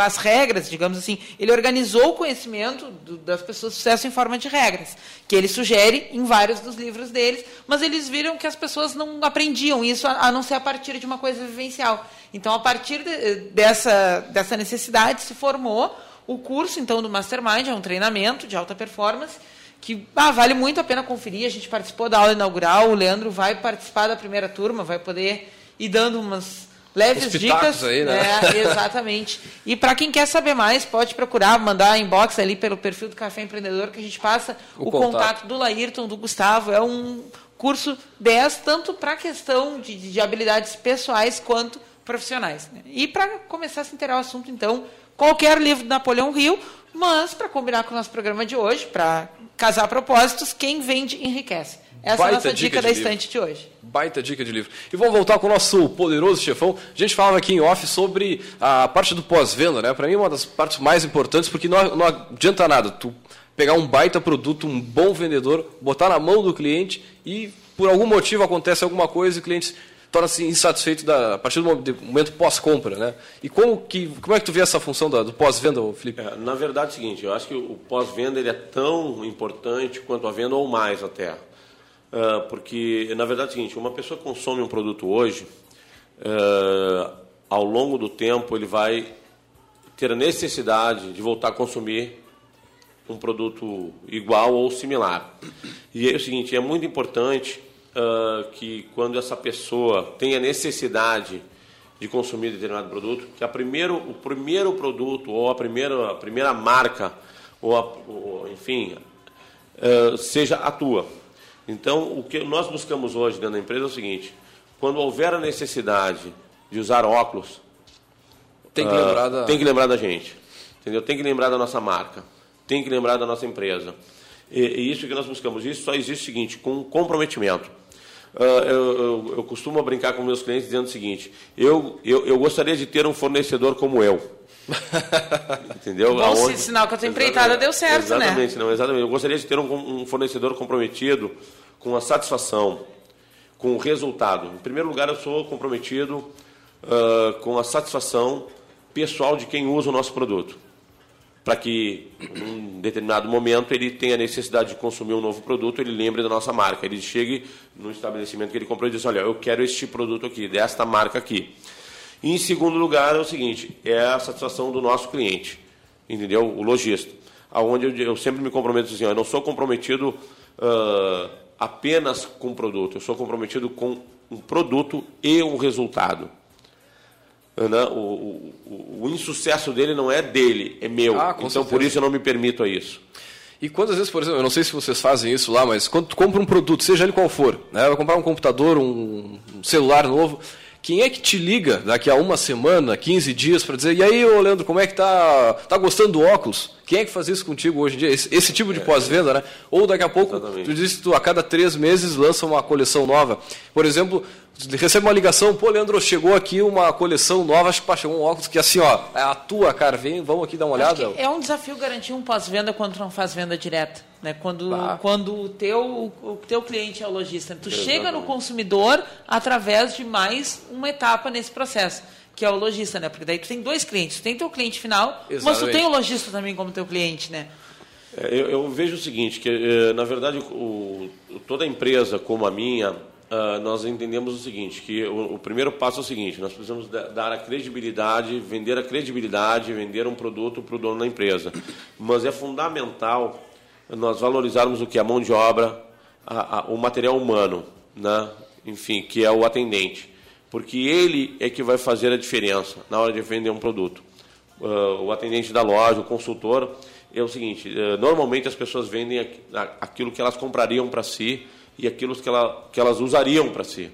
B: as regras, digamos assim. Ele organizou o conhecimento do- das pessoas de sucesso em forma de regras, que ele sugere em vários dos livros deles, mas eles viram que as pessoas não aprendiam isso a, a não ser a partir de uma coisa vivencial. Então, a partir de- dessa, dessa necessidade, se formou o curso, então, do Mastermind, é um treinamento de alta performance, que ah, vale muito a pena conferir. A gente participou da aula inaugural, o Leandro vai participar da primeira turma, vai poder ir dando umas leves dicas.
A: aí, né?
B: É, exatamente. E para quem quer saber mais, pode procurar, mandar inbox ali pelo perfil do Café Empreendedor, que a gente passa
A: O
B: o,
A: contato.
B: contato. do Laírton, do Gustavo. É um curso 10, tanto para a questão de, de habilidades pessoais quanto profissionais. né? E para começar a se inteirar o assunto, então, qualquer livro do Napoleão Hill, mas para combinar com o nosso programa de hoje, para casar propósitos, quem vende enriquece. Essa é a
A: Baita
B: nossa
A: dica
B: dica,
A: de
B: da
A: livro.
B: estante de hoje.
A: Baita dica de livro. E vamos voltar com o nosso poderoso chefão. A gente falava aqui em off sobre a parte do pós-venda, né? Para mim, uma das partes mais importantes, porque não, não adianta nada tu pegar um baita produto, um bom vendedor, botar na mão do cliente e por algum motivo acontece alguma coisa e o cliente torna-se insatisfeito da, a partir do mo- do momento pós-compra, né? E como, que, como é que tu vê essa função do pós-venda, Felipe?
C: É, na verdade é o seguinte, eu acho que o pós-venda ele é tão importante quanto a venda ou mais até. Ah, porque, na verdade é o seguinte, uma pessoa consome um produto hoje, ah, ao longo do tempo ele vai ter a necessidade de voltar a consumir um produto igual ou similar. E é o seguinte, é muito importante ah, que quando essa pessoa tem a necessidade de consumir determinado produto, que a primeiro, o primeiro produto ou a primeira, a primeira marca, ou, a- ou, enfim, eh, seja a tua. Então, o que nós buscamos hoje dentro da empresa é o seguinte: quando houver a necessidade de usar óculos,
A: Tem que
C: ah,
A: lembrar da-
C: tem que lembrar da gente, entendeu? Tem que lembrar da nossa marca, tem que lembrar da nossa empresa. E, e isso que nós buscamos. Isso só existe o seguinte, com comprometimento. Ah, eu, eu- eu costumo brincar com meus clientes dizendo o seguinte: eu, eu, eu gostaria de ter um fornecedor como eu. Entendeu?
B: Bom
C: Aonde-
B: sinal que a tua empreitada deu certo, né?
C: exatamente, Não, exatamente. Eu gostaria de ter um, um fornecedor comprometido com a satisfação, com o resultado. Em primeiro lugar, eu sou comprometido ah, com a satisfação pessoal de quem usa o nosso produto. Para que, em determinado momento, ele tenha necessidade de consumir um novo produto, ele lembre da nossa marca. Ele chegue no estabelecimento que ele comprou e diz: Olha, eu quero este produto aqui, desta marca aqui. E, em segundo lugar, é o seguinte: é a satisfação do nosso cliente, entendeu? O lojista. Aonde eu, eu sempre me comprometo assim: eu não sou comprometido ah, apenas com o produto, eu sou comprometido com um produto e um resultado. Né? O, o, o- insucesso dele não é dele, é meu.
A: Ah,
C: então, por
A: certeza.
C: isso, eu não me permito a isso.
A: E quantas vezes, por exemplo, eu não sei se vocês fazem isso lá, mas quando tu compra um produto, seja ele qual for, né, vai comprar um computador, um, celular novo, quem é que te liga daqui a uma semana, 15 dias, para dizer, e aí, ô Leandro, como é que tá? Tá gostando do óculos? Quem é que faz isso contigo hoje em dia? Esse, esse tipo de pós-venda, né? Ou daqui a pouco, tu disse que tu a cada três meses lança uma coleção nova. Por exemplo, recebe uma ligação, pô, Leandro, chegou aqui uma coleção nova, acho que pá, chegou um óculos que assim, ó, é a tua, cara, vem, vamos aqui dar uma
B: Acho
A: olhada.
B: é um desafio garantir um pós-venda quando tu não faz venda direta. Né? Quando,
A: Bah.
B: quando o, teu, o teu cliente é o lojista. Tu chega no
C: Exatamente.
B: consumidor através de mais uma etapa nesse processo, que é o lojista, né? Porque daí tu tem dois clientes. Tu tem teu cliente final, mas tu
C: Exatamente.
B: tem o lojista também como teu cliente, né?
C: É, Eu, eu vejo o seguinte, que eh, na verdade o- toda empresa como a minha, ah, nós entendemos o seguinte, que o, o primeiro passo é o seguinte, nós precisamos da- dar a credibilidade, vender a credibilidade, vender um produto para o dono da empresa. Mas é fundamental nós valorizarmos o que é a mão de obra, a- a- o material humano, né? enfim, que é o atendente. Porque ele é que vai fazer a diferença na hora de vender um produto. Ah, o atendente da loja, o consultor, é o seguinte: eh, normalmente as pessoas vendem aquilo que elas comprariam para si e aquilo que, ela, que elas usariam para si.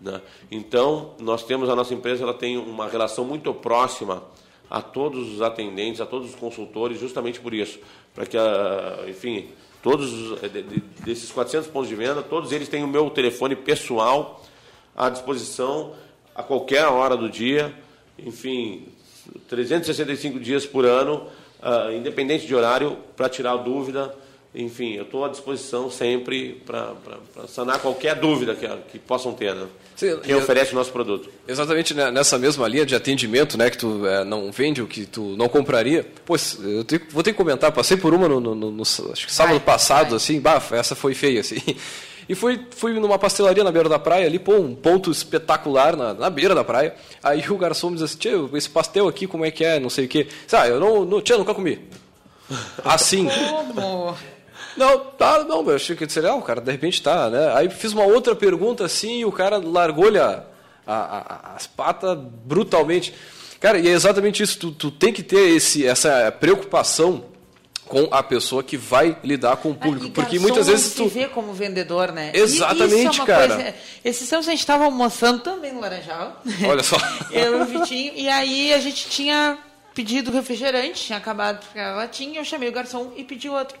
C: né? Então, nós temos a nossa empresa, ela tem uma relação muito próxima a todos os atendentes, a todos os consultores, justamente por isso, para que, enfim, todos os- eh, de- de- desses 400 pontos de venda, todos eles têm o meu telefone pessoal à disposição a qualquer hora do dia, enfim, 365 dias por ano, ah, independente de horário, para tirar dúvida. Enfim, eu estou à disposição sempre para sanar qualquer dúvida que, que possam ter, né?
A: Sim,
C: Quem oferece o nosso produto.
A: Exatamente né, nessa mesma linha de atendimento, né, que tu eh, não vende o que tu não compraria. Pois, eu tenho- vou ter que comentar, passei por uma no, no- no- no- acho que sábado passado, assim, bah, essa foi feia, assim. E fui, fui numa pastelaria na beira da praia, ali, pô, um ponto espetacular na, na beira da praia. Aí o garçom me disse assim, tio, esse pastel aqui, como é que é, não sei o quê. Ah, eu não, não tia, nunca comi. Assim.
B: Como?
A: Não, tá, não, eu achei que seria, ah, o cara de repente tá, né? Aí fiz uma outra pergunta assim e o cara largou-lhe a, a- a- as patas brutalmente. Cara, e é exatamente isso, tu, tu tem que ter esse, essa preocupação com a pessoa que vai lidar com o público.
B: E
A: porque muitas vezes
B: se
A: tu.
B: vê como vendedor, né?
A: Exatamente,
B: é uma
A: cara.
B: Coisa... Esses tempos a gente estava almoçando também no Laranjal.
A: Olha só.
B: eu e o Vitinho. E aí a gente tinha pedido refrigerante, tinha acabado a latinha, eu chamei o garçom e pedi outro.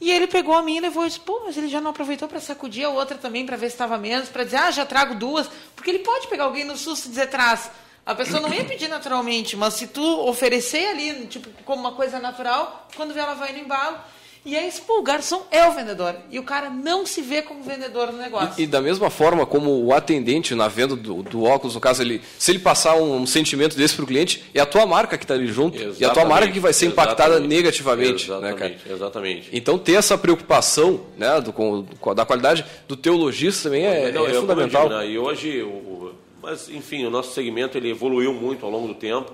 B: E ele pegou a minha e levou e disse, pô, mas ele já não aproveitou para sacudir a outra também, para ver se estava menos, para dizer, ah, já trago duas. Porque ele pode pegar alguém no susto e dizer, traz. A pessoa não ia pedir naturalmente, mas se tu oferecer ali, tipo, como uma coisa natural, quando vê ela vai no embalo. E aí, pô, o garçom é o vendedor. E o cara não se vê como vendedor no negócio.
A: E da mesma forma como o atendente na venda do, do óculos, no caso, ele, se ele passar um, um sentimento desse para o cliente, é a tua marca que está ali junto. E a tua
C: Exatamente,
A: marca que vai ser impactada
C: exatamente,
A: negativamente. Né, cara?
C: Exatamente, exatamente.
A: Então ter essa preocupação né, do, com, com- da qualidade do teu lojista também é,
C: Não,
A: é
C: eu
A: fundamental.
C: digo, né, E hoje, o- o- mas enfim, o nosso segmento ele evoluiu muito ao longo do tempo.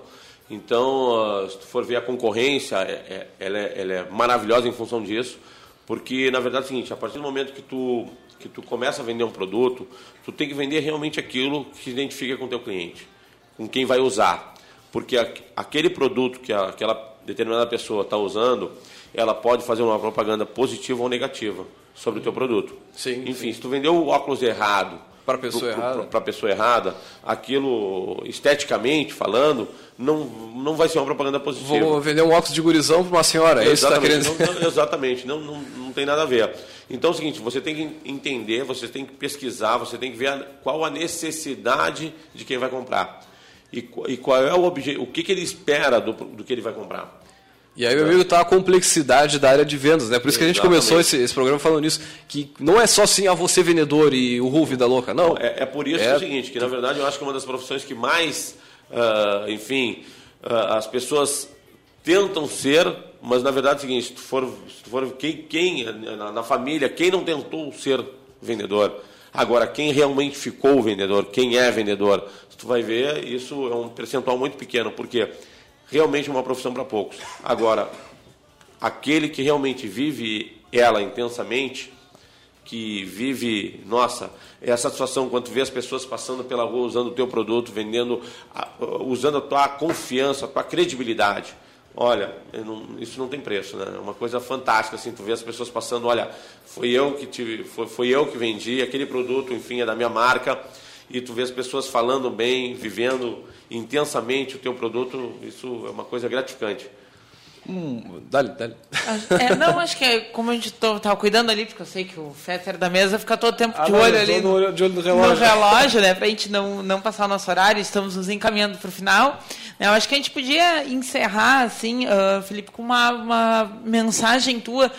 C: Então, se tu for ver a concorrência, é- é- ela, é, ela é maravilhosa em função disso, porque na verdade é o seguinte, a partir do momento que tu que tu começa a vender um produto, tu tem que vender realmente aquilo que se identifica com o teu cliente, com quem vai usar, porque aquele produto que aquela determinada pessoa está usando, ela pode fazer uma propaganda positiva ou negativa sobre o teu produto.
A: Sim,
C: Enfim, se tu vendeu o óculos errado
A: Para a pessoa errada.
C: para pessoa errada, aquilo esteticamente falando não não vai ser uma propaganda positiva.
A: Vou vender um óculos de gurizão para uma senhora. É isso que está
C: Exatamente,
A: querendo
C: não, não, exatamente, não, não, não tem nada a ver. Então é o seguinte, você tem que entender, você tem que pesquisar, você tem que ver a- qual a necessidade de quem vai comprar. E, e qual é o objetivo, o que, que ele espera do, do que ele vai comprar.
A: E aí, meu amigo, tá a complexidade da área de vendas, né? Por isso que a gente
C: Exatamente.
A: começou esse, esse programa falando nisso, que não é só assim, a você vendedor e o Ru vida louca, não.
C: É, é por isso
A: É.
C: é o seguinte, que na verdade eu acho que é uma das profissões que mais, ah, enfim, ah, as pessoas tentam ser, mas na verdade é o seguinte, se tu for, se tu for quem, quem na, na família, quem não tentou ser vendedor, agora quem realmente ficou vendedor, quem é vendedor, tu vai ver, isso é um percentual muito pequeno, porque realmente é uma profissão para poucos. Agora, aquele que realmente vive ela intensamente, que vive, nossa, é a satisfação quando vê as pessoas passando pela rua usando o teu produto, vendendo, a- usando a tua confiança, a tua credibilidade. Olha, não- isso não tem preço, né? É uma coisa fantástica, assim, tu vê as pessoas passando, olha, foi eu que tive, foi, foi eu que vendi, aquele produto, enfim, é da minha marca, e tu vê as pessoas falando bem, vivendo intensamente o teu produto, isso é uma coisa gratificante.
A: Hum, dá-lhe, dá-lhe.
B: É, não, acho que é como a gente tô, tava cuidando ali, porque eu sei que o Fetter da mesa fica todo tempo de
A: Ah,
B: olho ali
A: no olho- de olho no relógio.
B: no relógio, né? Pra gente não, não passar o nosso horário, estamos nos encaminhando pro final. Eu acho que a gente podia encerrar, assim, ah, Felipe, com uma, uma mensagem tua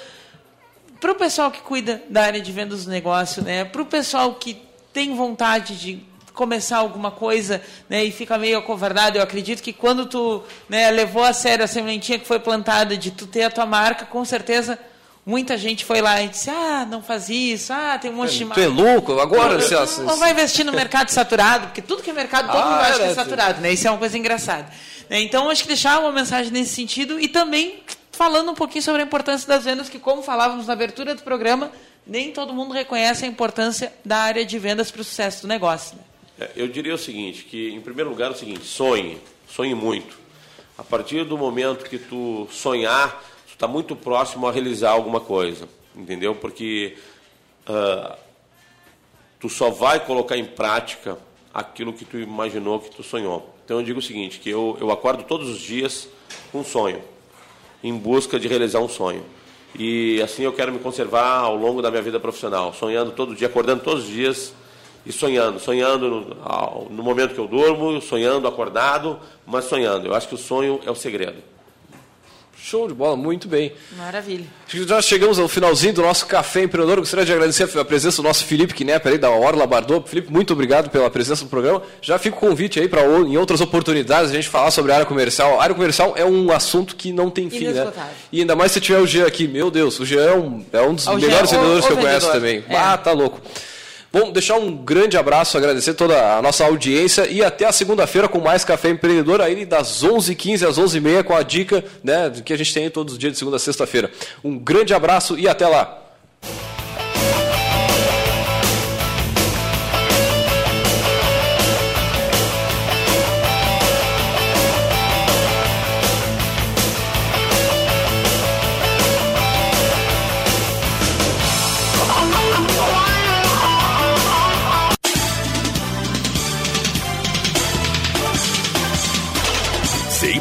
B: para o pessoal que cuida da área de vendas do negócio, né? Para o pessoal que tem vontade de começar alguma coisa, né? E fica meio acovardado. Eu acredito que quando tu né, levou a sério a sementinha que foi plantada de tu ter a tua marca, com certeza muita gente foi lá e disse: Ah, não faz isso. Ah, tem um monte de
A: Tu é louco? Agora você
B: não, não vai investir no mercado saturado, porque tudo que é mercado, todo
A: Ah,
B: mundo acha que
A: é,
B: é saturado, né? Isso é uma coisa engraçada. Né? Então, acho que deixar uma mensagem nesse sentido e também falando um pouquinho sobre a importância das vendas, que como falávamos na abertura do programa, nem todo mundo reconhece a importância da área de vendas para o sucesso do negócio. Né?
C: É, Eu diria o seguinte, que em primeiro lugar é o seguinte, sonhe, sonhe muito. A partir do momento que tu sonhar, tu está muito próximo a realizar alguma coisa, entendeu? Porque ah, tu só vai colocar em prática aquilo que tu imaginou, que tu sonhou. Então eu digo o seguinte, que eu, eu acordo todos os dias com um sonho, em busca de realizar um sonho. E assim eu quero me conservar ao longo da minha vida profissional, sonhando todo dia, acordando todos os dias e sonhando, sonhando no, no momento que eu durmo, sonhando acordado, mas sonhando. Eu acho que o sonho é o segredo.
A: Show de bola, muito bem.
B: Maravilha.
A: Já chegamos ao finalzinho do nosso Café Empreendedor. Gostaria de agradecer a presença do nosso Felipe Knepper aí da Orla Bardot. Felipe, muito obrigado pela presença no programa. Já fica o convite aí para em outras oportunidades a gente falar sobre a área comercial. A área comercial é um assunto que não tem fim, né? E ainda mais se tiver o Jean aqui. Meu Deus, o Jean é um, é um dos
B: Ah, o
A: melhores
B: é
A: vendedores
B: o
A: que eu conheço
B: vendedor.
A: também.
B: É.
A: Ah, tá louco. Bom, deixar um grande abraço, agradecer toda a nossa audiência e até a segunda-feira com mais Café Empreendedor, aí das 11h15 às 11h30 com a dica né, que a gente tem todos os dias de segunda a sexta-feira. Um grande abraço e até lá.